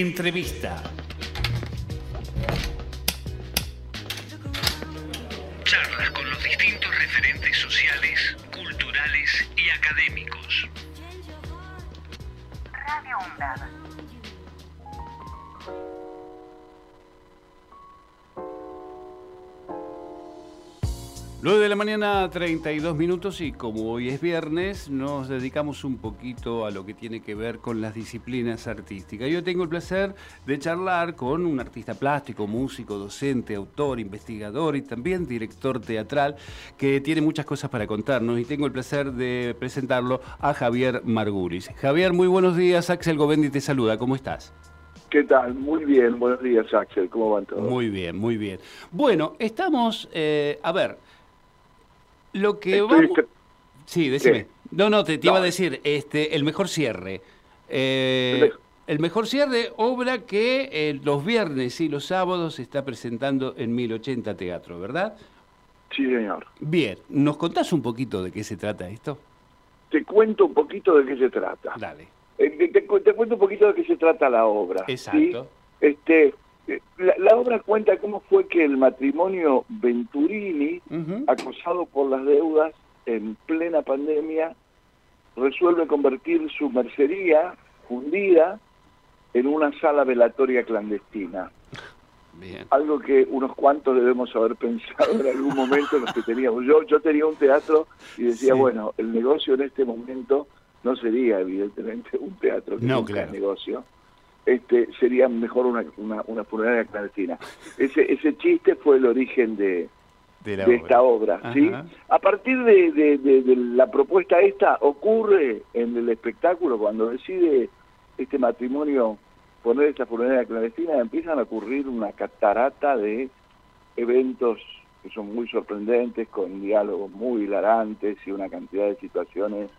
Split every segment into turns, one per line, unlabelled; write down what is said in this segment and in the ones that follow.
Entrevista. Charlas con los distintos referentes sociales, culturales y académicos. Radio UNDAD. 9 de la mañana, 32 minutos y como hoy es viernes, nos dedicamos un poquito a lo que tiene que ver con las disciplinas artísticas. Yo tengo el placer de charlar con un artista plástico, músico, docente, autor, investigador y también director teatral que tiene muchas cosas para contarnos y tengo el placer de presentarlo a Javier Margulis. Javier, muy buenos días. Axel Govendi te saluda. ¿Cómo estás?
¿Qué tal? Muy bien, buenos días Axel, ¿cómo van todos?
Muy bien, muy bien. Bueno, estamos, eh, a ver, lo que vamos... Sí, decime. No, no, te, iba a decir, este, el mejor cierre. Eh, el mejor cierre, obra que eh, los viernes y los sábados se está presentando en 1080 Teatro, ¿verdad?
Sí, señor.
Bien, ¿nos contás un poquito de qué se trata esto?
Te cuento un poquito de qué se trata.
Dale.
Eh, te, cuento un poquito de qué se trata la obra.
Exacto.
Este, la, obra cuenta cómo fue que el matrimonio Venturini, acosado por las deudas en plena pandemia, resuelve convertir su mercería fundida en una sala velatoria clandestina. Algo que unos cuantos debemos haber pensado en algún momento los que teníamos. Yo, yo tenía un teatro y decía, bueno, el negocio en este momento no sería evidentemente un teatro que
no,
negocio, este, sería mejor una, una, funeraria clandestina. Ese, ese chiste fue el origen de, de, esta obra. ¿sí? A partir de, la propuesta esta, ocurre en el espectáculo, cuando decide este matrimonio poner esta funeraria clandestina, empiezan a ocurrir una catarata de eventos que son muy sorprendentes, con diálogos muy hilarantes y una cantidad de situaciones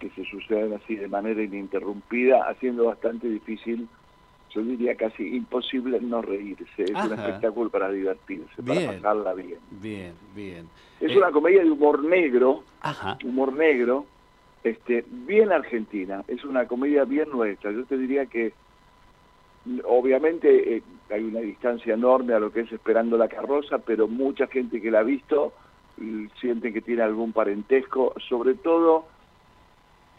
que se suceden así de manera ininterrumpida, haciendo bastante difícil, yo diría casi imposible no reírse. Es un espectáculo para divertirse, para pasarla bien.
Bien, bien.
Es una comedia de humor negro, humor negro, este, bien argentina. Es una comedia bien nuestra. Yo te diría que obviamente eh, hay una distancia enorme a lo que es Esperando la carroza, pero mucha gente que la ha visto siente que tiene algún parentesco, sobre todo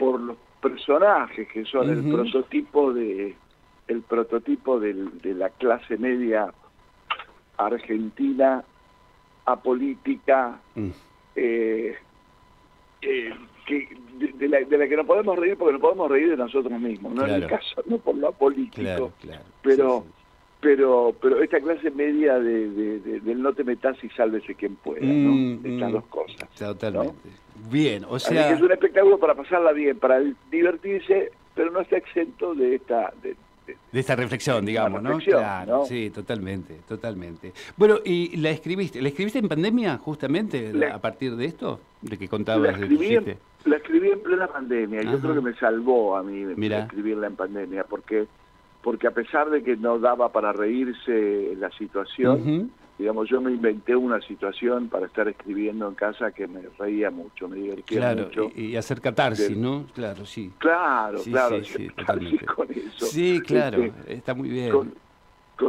por los personajes que son el prototipo de el prototipo de la clase media argentina apolítica mm. eh, eh, que de, la, que no podemos reír porque no podemos reír de nosotros mismos no en el caso no por lo político pero pero pero esta clase media de, del no te metas y sálvese quien pueda ¿no? Mm, estas mm. dos cosas
totalmente Bien, o sea...
es un espectáculo para pasarla bien, para divertirse, pero no está exento de esta...
De, esta reflexión, digamos, ¿no? Claro, sí, totalmente, totalmente. Bueno, ¿y la escribiste? ¿La escribiste en pandemia, justamente, a partir de esto? De que contabas
la escribí, en, la escribí en plena pandemia. Yo creo que me salvó a mí escribirla en pandemia, porque porque a pesar de que no daba para reírse la situación, digamos, yo me inventé una situación para estar escribiendo en casa que me reía mucho, me divertía mucho.
Y, y hacer catarsis, ¿no? Claro, sí.
Claro, claro,
sí, totalmente. con eso. Sí, claro, este, está muy bien.
Con,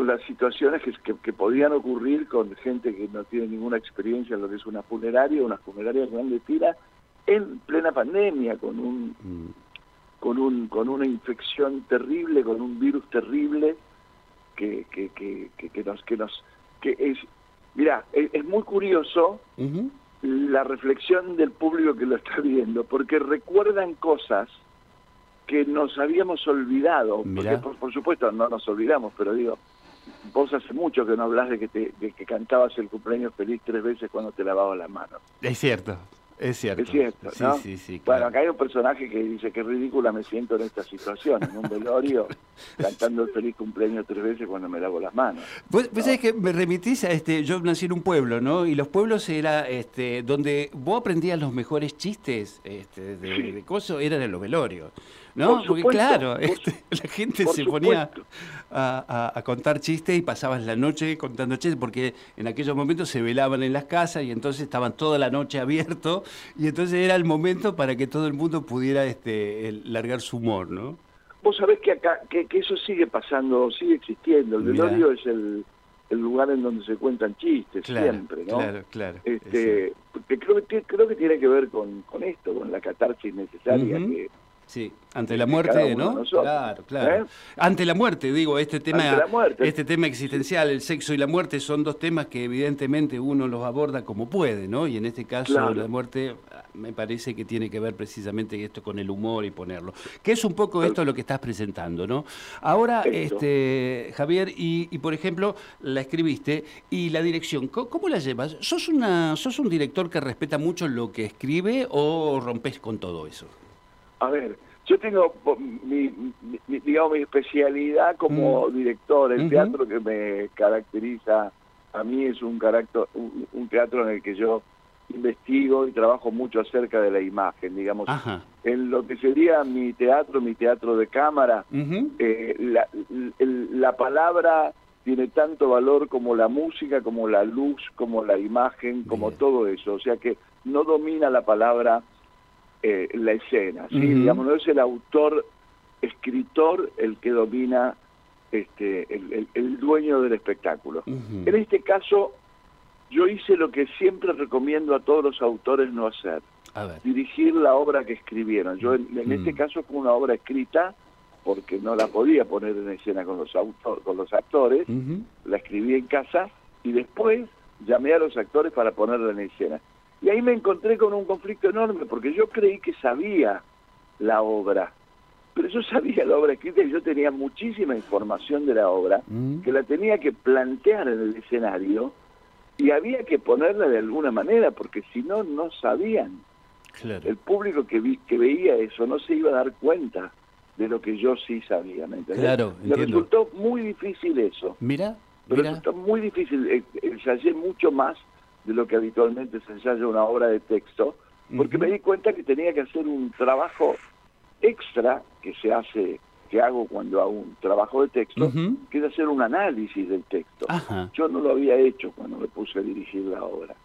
las situaciones que, que, podían ocurrir con gente que no tiene ninguna experiencia en lo que es una funeraria, una funeraria clandestina, en plena pandemia, con un... Mm. Con, un, con una infección terrible, con un virus terrible que, que, que, que nos, que nos que es, mira, es, muy curioso la reflexión del público que lo está viendo, porque recuerdan cosas que nos habíamos olvidado, porque por, supuesto no nos olvidamos, pero digo, vos hace mucho que no hablas de que, te, de que cantabas el cumpleaños feliz tres veces cuando te lavabas las manos.
Es cierto. Es cierto.
Es cierto, ¿no? Sí, sí, Bueno, acá hay un personaje que dice que ridícula me siento en esta situación, en un velorio, cantando el feliz cumpleaños tres veces cuando me lavo las manos.
Vos, sabés que me remitís a este, yo nací en un pueblo, ¿no? Y los pueblos era este, donde vos aprendías los mejores chistes este, de, de coso, eran en los velorios. ¿No? Porque claro, este, la gente se ponía a, contar chistes y pasaban la noche contando chistes, porque en aquellos momentos se velaban en las casas y entonces estaban toda la noche abiertos y entonces era el momento para que todo el mundo pudiera este, largar su humor, ¿no?
vos sabés que acá que, eso sigue pasando, sigue existiendo. El velorio es el, el lugar en donde se cuentan chistes siempre, ¿no?
Claro, claro.
Este, creo, que, creo que tiene que ver con, con esto, con la catarsis necesaria que
Sí, ante la muerte, ¿no? Claro, claro. ¿Eh? Ante la muerte, digo, este tema, este tema existencial, el sexo y la muerte son dos temas que evidentemente uno los aborda como puede, ¿no? Y en este caso la muerte me parece que tiene que ver precisamente esto con el humor y ponerlo. Que es un poco esto lo que estás presentando, ¿no? Ahora, este Javier, y, y, por ejemplo, la escribiste y la dirección, ¿cómo, la llevas? ¿Sos una, sos un director que respeta mucho lo que escribe o rompes con todo eso?
A ver, yo tengo mi, digamos, mi especialidad como mm. director. El teatro que me caracteriza a mí es un, carácter, un, teatro en el que yo investigo y trabajo mucho acerca de la imagen, digamos. En lo que sería mi teatro, mi teatro de cámara, eh, la, la palabra tiene tanto valor como la música, como la luz, como la imagen, como todo eso. O sea que no domina la palabra eh, la escena, ¿sí? Digamos, no es el autor, escritor el que domina este, el, dueño del espectáculo. En este caso, yo hice lo que siempre recomiendo a todos los autores no hacer, dirigir la obra que escribieron. Yo en, este caso fue una obra escrita porque no la podía poner en escena con los, autor, con los actores, la escribí en casa y después llamé a los actores para ponerla en escena. Y ahí me encontré con un conflicto enorme, porque yo creí que sabía la obra, pero yo sabía la obra escrita y yo tenía muchísima información de la obra, mm. que la tenía que plantear en el escenario y había que ponerla de alguna manera, porque si no, no sabían. El público que, vi, que veía eso no se iba a dar cuenta de lo que yo sí sabía, ¿me
Claro,
Me resultó muy difícil eso.
Mira,
me resultó muy difícil, eh, ensayé mucho más de lo que habitualmente se ensaya una obra de texto, porque me di cuenta que tenía que hacer un trabajo extra que se hace, que hago cuando hago un trabajo de texto, que es hacer un análisis del texto. Yo no lo había hecho cuando me puse a dirigir la obra.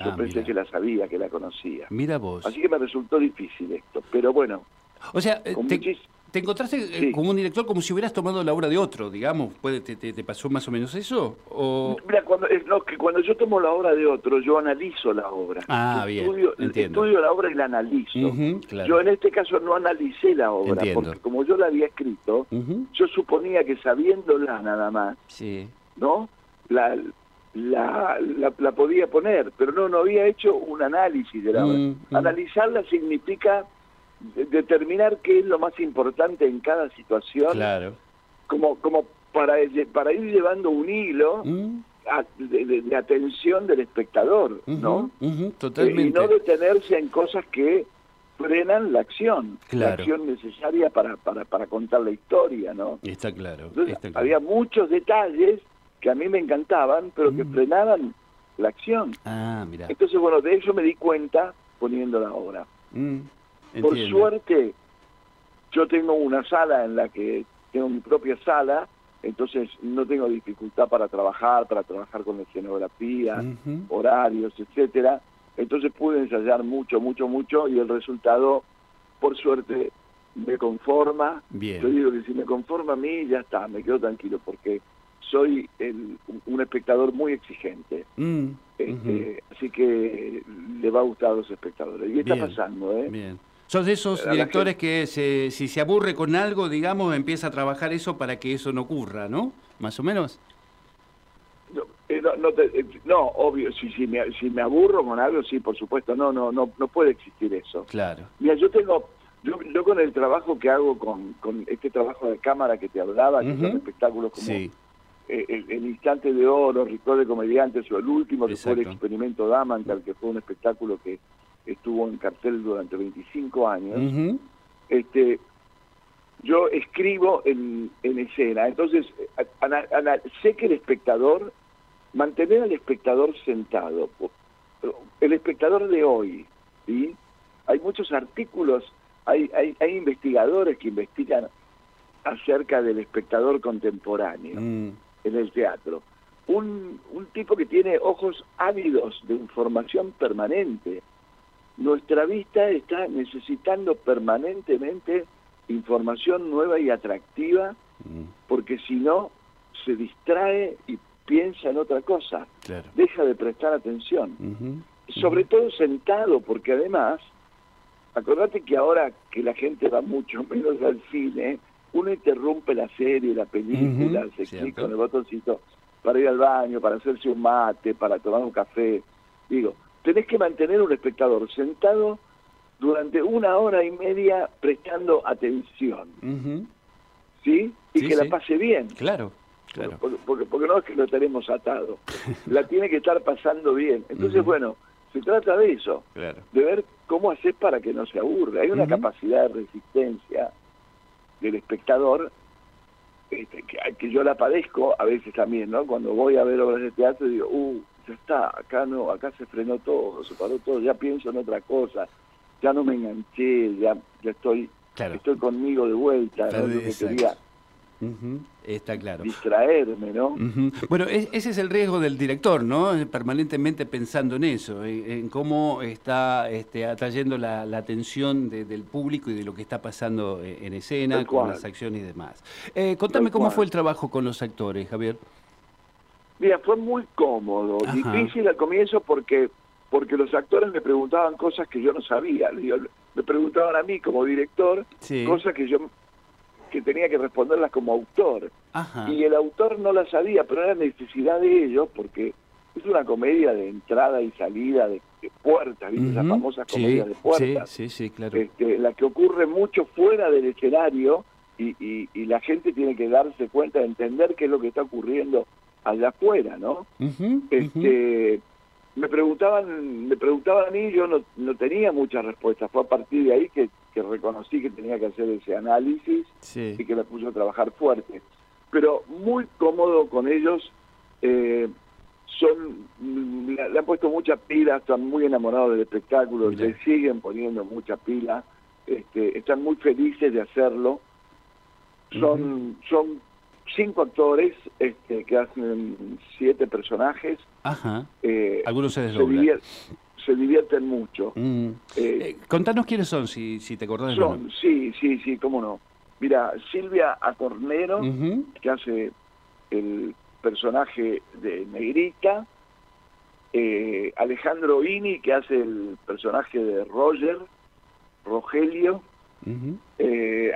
Yo ah, pensé que la sabía, que la conocía.
Mira vos.
Así que me resultó difícil esto, pero bueno.
O sea, ¿Te encontraste eh, como un director como si hubieras tomado la obra de otro, digamos? ¿Puede, te, pasó más o menos eso? O...
Mira, cuando, que cuando yo tomo la obra de otro, yo analizo la obra.
Ah, bien, entiendo.
Estudio la obra y la analizo. Yo en este caso no analicé la obra, porque como yo la había escrito, yo suponía que sabiéndola nada más,
sí.
¿no? La, la, la, podía poner, pero no, no había hecho un análisis de la obra. Mm, mm. Analizarla significa determinar qué es lo más importante en cada situación,
claro.
como, como para, para ir llevando un hilo mm. de, atención del espectador, ¿no?
totalmente.
Eh, y no detenerse en cosas que frenan la acción, la acción necesaria para, para, para contar la historia, ¿no?
Está claro,
Había muchos detalles que a mí me encantaban, pero que mm. frenaban la acción.
Ah, mira.
Entonces, bueno, de eso me di cuenta poniendo la obra. Mm. Por suerte, yo tengo una sala en la que tengo mi propia sala, entonces no tengo dificultad para trabajar, para trabajar con la escenografía, horarios, etcétera. Entonces pude ensayar mucho, mucho, mucho y el resultado, por suerte, me conforma.
Bien.
Yo digo que si me conforma a mí, ya está, me quedo tranquilo porque soy un espectador muy exigente. Mm, este, así que le va a gustar a los espectadores. Y está pasando, ¿eh?
Bien. Sos de esos directores que si se aburre con algo, digamos, empieza a trabajar eso para que eso no ocurra, ¿no? Más o menos.
No, eh, eh, no, obvio, si, si, me, si me aburro con algo, sí, por supuesto, no, no, no, no puede existir eso.
Claro.
Mira, yo tengo, yo, con el trabajo que hago, con, con este trabajo de cámara que te hablaba, que son espectáculos como eh, el, Instante de Oro, Ritual de Comediantes, o el último, que fue el Experimento Damantal, que fue un espectáculo que estuvo en cartel durante 25 años, este, yo escribo en, en escena. Entonces, sé que el espectador, mantener al espectador sentado, el espectador de hoy, ¿sí? hay muchos artículos, hay, hay, hay investigadores que investigan acerca del espectador contemporáneo mm. en el teatro. Un, un tipo que tiene ojos ávidos de información permanente, nuestra vista está necesitando permanentemente información nueva y atractiva, porque si no, se distrae y piensa en otra cosa, deja de prestar atención. Sobre todo sentado, porque además, acordate que ahora que la gente va mucho menos al cine, uno interrumpe la serie, la película, se clica con el botoncito para ir al baño, para hacerse un mate, para tomar un café. Digo, tenés que mantener un espectador sentado durante una hora y media prestando atención. ¿Sí? Y que la pase bien.
Claro. Claro.
Porque, porque, no es que lo tenemos atado. la tiene que estar pasando bien. Entonces, bueno, se trata de eso. Claro. De ver cómo haces para que no se aburra. Hay una capacidad de resistencia del espectador este, que, que, yo la padezco a veces también, ¿no? Cuando voy a ver obras de teatro digo, uh, ya está, acá no, acá se frenó todo, se paró todo, ya pienso en otra cosa, ya no me enganché, ya, ya estoy, estoy conmigo de vuelta, ¿no?
Está claro.
Distraerme, ¿no?
Bueno, ese es el riesgo del director, ¿no? Permanentemente pensando en eso, en, cómo está este, atrayendo la, atención del público y de lo que está pasando eh, en escena, con las acciones y demás. Eh, contame cómo fue el trabajo con los actores, Javier.
Mira, fue muy cómodo, difícil al comienzo porque porque los actores me preguntaban cosas que yo no sabía. Me preguntaban a mí como director cosas que yo que tenía que responderlas como autor. Y el autor no las sabía, pero era necesidad de ellos porque es una comedia de entrada y salida de, puertas, ¿viste? Esas famosas comedias de puertas.
Sí, sí, claro.
Este, la que ocurre mucho fuera del escenario y, y, la gente tiene que darse cuenta de entender qué es lo que está ocurriendo allá afuera, ¿no? este, me preguntaban me preguntaban a mí yo no, no tenía muchas respuestas. Fue a partir de ahí que, que reconocí que tenía que hacer ese análisis y que me puso a trabajar fuerte. Pero muy cómodo con ellos eh, son le, han puesto mucha pila están muy enamorados del espectáculo le siguen poniendo mucha pila este, están muy felices de hacerlo. Son son cinco actores este, que hacen siete personajes.
Ajá. Eh, Algunos se desdoblan.
Se, divierten mucho. Mm.
Eh, eh, contanos quiénes son, si, si te acordás.
Son, sí, sí, sí, cómo no. Mira, Silvia Acornero, que hace el personaje de Negrita. Alejandro Ini, que hace el personaje de Roger, Rogelio.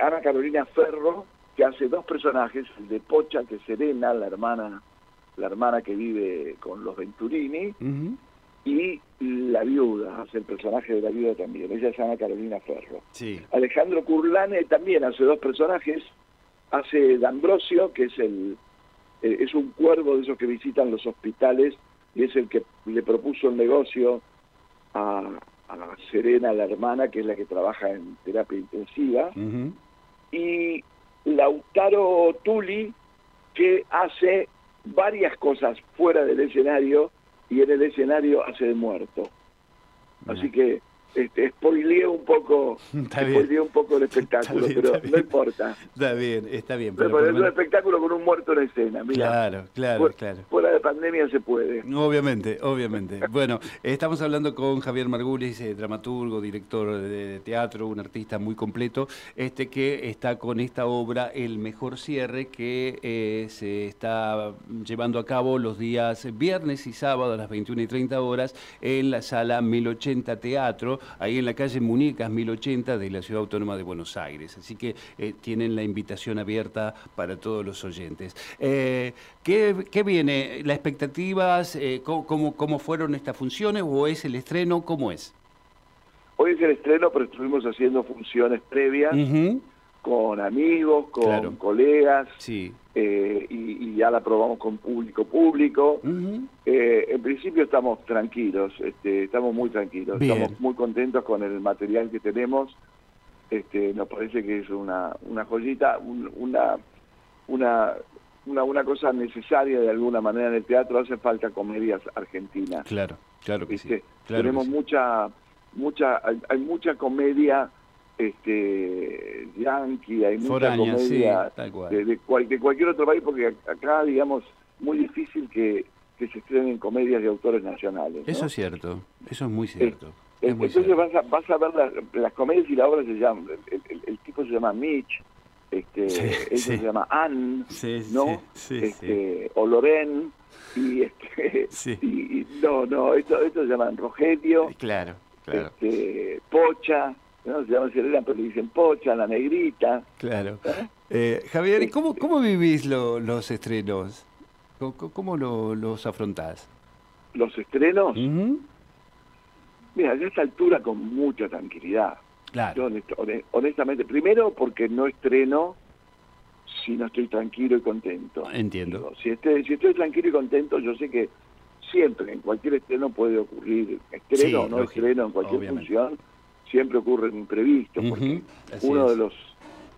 Ana Carolina Ferro, que hace dos personajes, el de Pocha, que es Serena, la hermana, la hermana que vive con los Venturini, y la viuda, hace el personaje de la viuda también, ella se llama Carolina Ferro. Alejandro Curlane también hace dos personajes, hace D'Ambrosio, que es el eh, es un cuervo de esos que visitan los hospitales y es el que le propuso el negocio a, Serena, la hermana, que es la que trabaja en terapia intensiva. Y Lautaro Tuli, que hace varias cosas fuera del escenario y en el escenario hace de muerto. Así que este, spoileé un poco spoileé un poco el espectáculo, pero no importa.
Está bien, está bien.
Pero, es un espectáculo con un muerto en escena,
Claro, claro, claro.
Fuera de pandemia se puede.
Obviamente, obviamente. bueno, estamos hablando con Javier Margulis, eh, dramaturgo, director de teatro, un artista muy completo, este que está con esta obra El Mejor Cierre, que eh, se está llevando a cabo los días viernes y sábado a las 21 y 30 horas en la sala 1080 Teatro ahí en la calle Muñecas 1080 de la Ciudad Autónoma de Buenos Aires. Así que eh, tienen la invitación abierta para todos los oyentes. Eh, ¿qué, viene? ¿Las expectativas? Eh, ¿cómo, cómo, fueron estas funciones o es el estreno? ¿Cómo es?
Hoy es el estreno, pero estuvimos haciendo funciones previas con amigos, con colegas, sí. Eh, y, ya la probamos con público público. Eh, en principio estamos tranquilos, este, estamos muy tranquilos, estamos muy contentos con el material que tenemos. Este, nos parece que es una, una joyita, una, una, una, una cosa necesaria de alguna manera en el teatro. Hace falta comedias argentinas.
Claro, claro que sí.
Tenemos mucha, mucha, hay mucha comedia este yankee, hay mucha comedia De, cualquier otro país, porque acá, digamos, muy difícil que, que se estrenen comedias de autores nacionales.
Eso es cierto, eso es muy cierto.
Entonces vas a, vas a ver las comedias y la obra se llama, el, tipo se llama Mitch, este, ella se llama Anne, ¿no? este, o Loren, y este, y, no, no, esto, esto se llama Rogelio,
claro, claro.
Este, Pocha, ¿no? Se llama Serena, pero le dicen Pocha, la negrita.
Claro. ¿Eh? Eh, Javier, ¿cómo, cómo vivís los estrenos? ¿Cómo, cómo los afrontás?
¿Los estrenos? Mira, a esta altura con mucha tranquilidad. Claro. honestamente, primero porque no estreno si no estoy tranquilo y contento.
Entiendo.
si, estoy, si estoy tranquilo y contento, yo sé que siempre en cualquier estreno puede ocurrir estreno o no estreno en cualquier función, siempre ocurren imprevistos, porque uno de los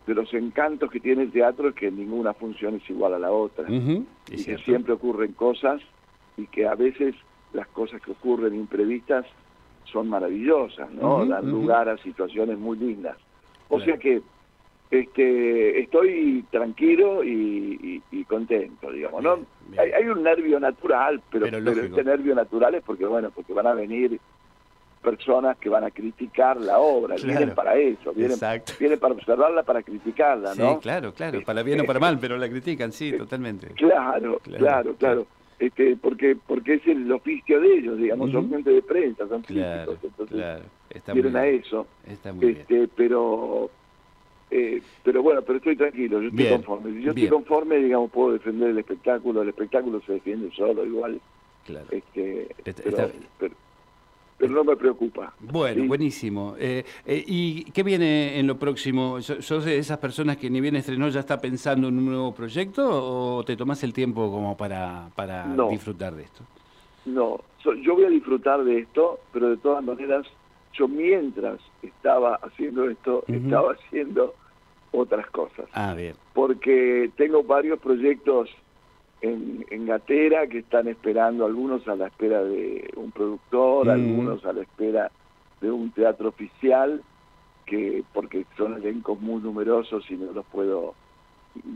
de los encantos que tiene el teatro es que ninguna función es igual a la otra y que siempre ocurren cosas y que a veces las cosas que ocurren imprevistas son maravillosas, ¿no? Dan lugar a situaciones muy lindas. O sea que este, estoy tranquilo y, contento, digamos, ¿no? Hay, un nervio natural, pero, pero, este nervio natural es porque, bueno, porque van a venir personas que van a criticar la obra, vienen para eso, vienen, vienen, para observarla, para criticarla, ¿no?
Sí, claro, claro, para bien o para mal, pero la critican, sí, totalmente.
Claro, claro, claro. Este, porque porque es el oficio de ellos, digamos, son gente de prensa, son críticos, entonces vienen a eso. este, pero eh, pero bueno, pero estoy tranquilo, yo estoy conforme. Si yo estoy conforme, digamos, puedo defender el espectáculo, el espectáculo se defiende solo, igual. Claro. Este, pero, pero no me preocupa.
Bueno, buenísimo. Eh, eh, ¿Y qué viene en lo próximo? ¿Sos de esas personas que ni bien estrenó ya está pensando en un nuevo proyecto o te tomas el tiempo como para, para disfrutar de esto?
No, yo voy a disfrutar de esto, pero de todas maneras, yo mientras estaba haciendo esto, estaba haciendo otras cosas.
Ah, bien.
Porque tengo varios proyectos en, en Gatera que están esperando, algunos a la espera de un productor, mm. algunos a la espera de un teatro oficial, que porque son elencos muy numerosos y no los puedo,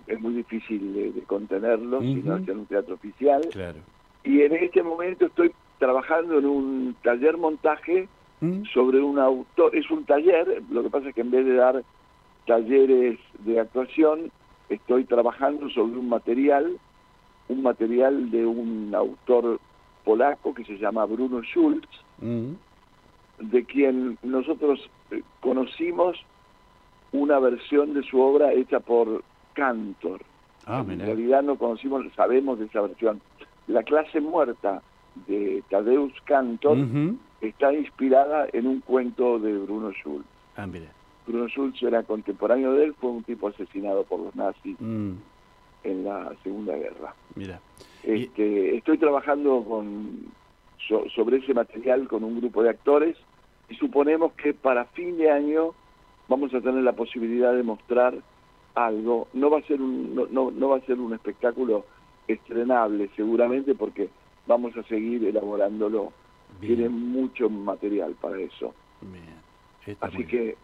es muy difícil de, contenerlos si no es en un teatro oficial.
Claro.
Y en este momento estoy trabajando en un taller montaje mm. sobre un autor, es un taller, lo que pasa es que en vez de dar talleres de actuación, estoy trabajando sobre un material un material de un autor polaco que se llama Bruno Schulz, mm. de quien nosotros eh, conocimos una versión de su obra hecha por Cantor. Ah, en realidad no conocimos, sabemos de esa versión. La clase muerta de Tadeusz Cantor está inspirada en un cuento de Bruno Schulz.
Ah,
Bruno Schulz era contemporáneo de él, fue un tipo asesinado por los nazis. Mm en la Segunda Guerra.
Mira.
Este, Estoy trabajando con, sobre ese material con un grupo de actores y suponemos que para fin de año vamos a tener la posibilidad de mostrar algo. No va a ser un, no, no, va a ser un espectáculo estrenable seguramente porque vamos a seguir elaborándolo. Tiene mucho material para eso. Así que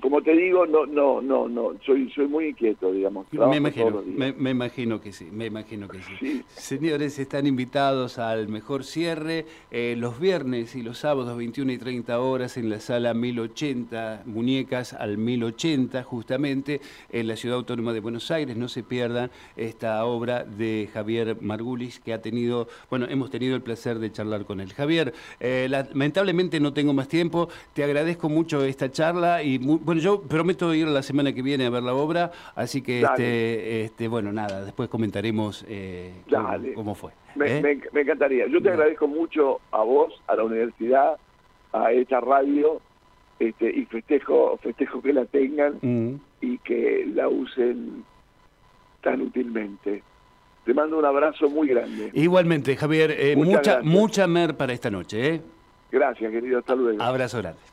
como te digo, no, no, no, no, soy, soy muy inquieto, digamos.
Me imagino, me, imagino que sí, me imagino que sí. Señores, están invitados al mejor cierre eh, los viernes y los sábados 21 y 30 horas en la sala 1080, Muñecas al 1080, justamente en la Ciudad Autónoma de Buenos Aires. No se pierdan esta obra de Javier Margulis, que ha tenido, bueno, hemos tenido el placer de charlar con él. Javier, eh, lamentablemente no tengo más tiempo, te agradezco mucho esta charla y bueno, yo prometo ir la semana que viene a ver la obra, así que este, este, bueno, nada, después comentaremos eh, cómo, fue.
¿eh? Me, encantaría. Yo te agradezco mucho a vos, a la universidad, a esta radio, este, y festejo, festejo que la tengan mm. y que la usen tan útilmente. Te mando un abrazo muy grande.
Igualmente, Javier, eh, mucha, mucha mer para esta noche.
Gracias, querido. Hasta luego.
Abrazo grande.